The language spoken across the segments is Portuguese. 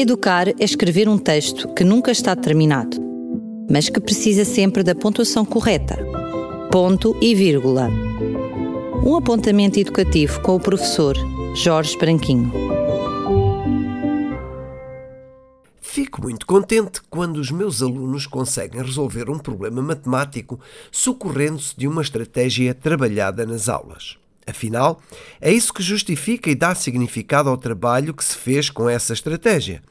Educar é escrever um texto que nunca está terminado, mas que precisa sempre da pontuação correta. Ponto e vírgula. Um apontamento educativo com o professor Jorge Branquinho. Fico muito contente quando os meus alunos conseguem resolver um problema matemático socorrendo-se de uma estratégia trabalhada nas aulas. Afinal, é isso que justifica e dá significado ao trabalho que se fez com essa estratégia.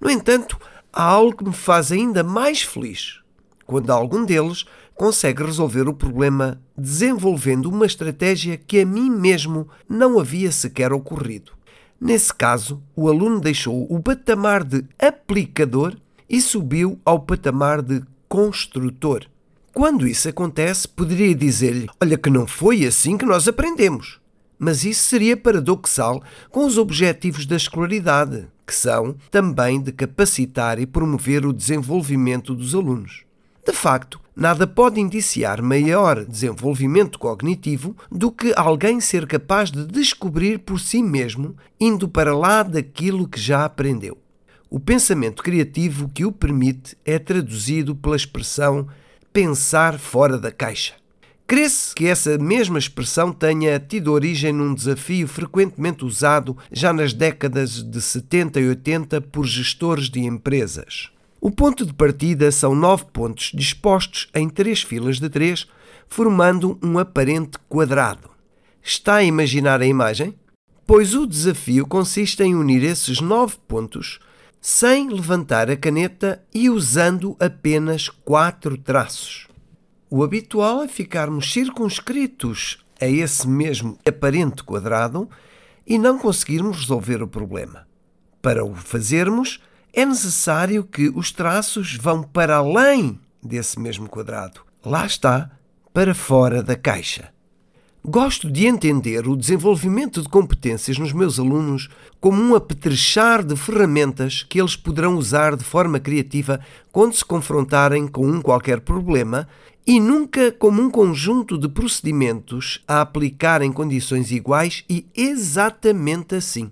No entanto, há algo que me faz ainda mais feliz quando algum deles consegue resolver o problema desenvolvendo uma estratégia que a mim mesmo não havia sequer ocorrido. Nesse caso, o aluno deixou o patamar de aplicador e subiu ao patamar de construtor. Quando isso acontece, poderia dizer-lhe: Olha, que não foi assim que nós aprendemos. Mas isso seria paradoxal com os objetivos da escolaridade, que são também de capacitar e promover o desenvolvimento dos alunos. De facto, nada pode indiciar maior desenvolvimento cognitivo do que alguém ser capaz de descobrir por si mesmo, indo para lá daquilo que já aprendeu. O pensamento criativo que o permite é traduzido pela expressão pensar fora da caixa. Crê-se que essa mesma expressão tenha tido origem num desafio frequentemente usado já nas décadas de 70 e 80 por gestores de empresas. O ponto de partida são nove pontos dispostos em três filas de três, formando um aparente quadrado. Está a imaginar a imagem? Pois o desafio consiste em unir esses nove pontos sem levantar a caneta e usando apenas quatro traços. O habitual é ficarmos circunscritos a esse mesmo aparente quadrado e não conseguirmos resolver o problema. Para o fazermos, é necessário que os traços vão para além desse mesmo quadrado. Lá está, para fora da caixa. Gosto de entender o desenvolvimento de competências nos meus alunos como um apetrechar de ferramentas que eles poderão usar de forma criativa quando se confrontarem com um qualquer problema e nunca como um conjunto de procedimentos a aplicar em condições iguais e exatamente assim.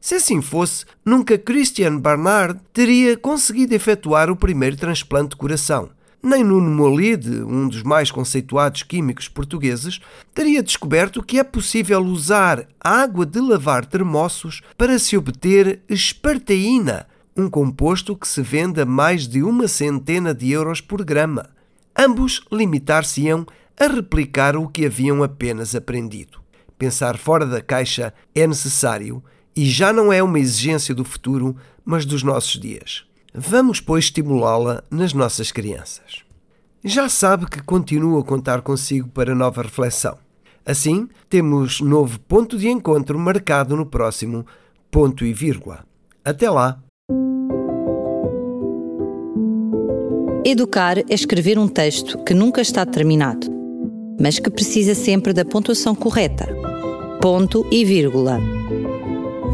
Se assim fosse, nunca Christian Barnard teria conseguido efetuar o primeiro transplante de coração nem Nuno Molide, um dos mais conceituados químicos portugueses, teria descoberto que é possível usar água de lavar termossos para se obter esparteína, um composto que se vende a mais de uma centena de euros por grama. Ambos limitar-se-iam a replicar o que haviam apenas aprendido. Pensar fora da caixa é necessário e já não é uma exigência do futuro, mas dos nossos dias. Vamos, pois, estimulá-la nas nossas crianças. Já sabe que continuo a contar consigo para nova reflexão. Assim, temos novo ponto de encontro marcado no próximo ponto e vírgula. Até lá! Educar é escrever um texto que nunca está terminado, mas que precisa sempre da pontuação correta. Ponto e vírgula.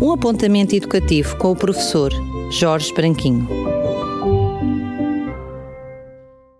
Um apontamento educativo com o professor Jorge Branquinho.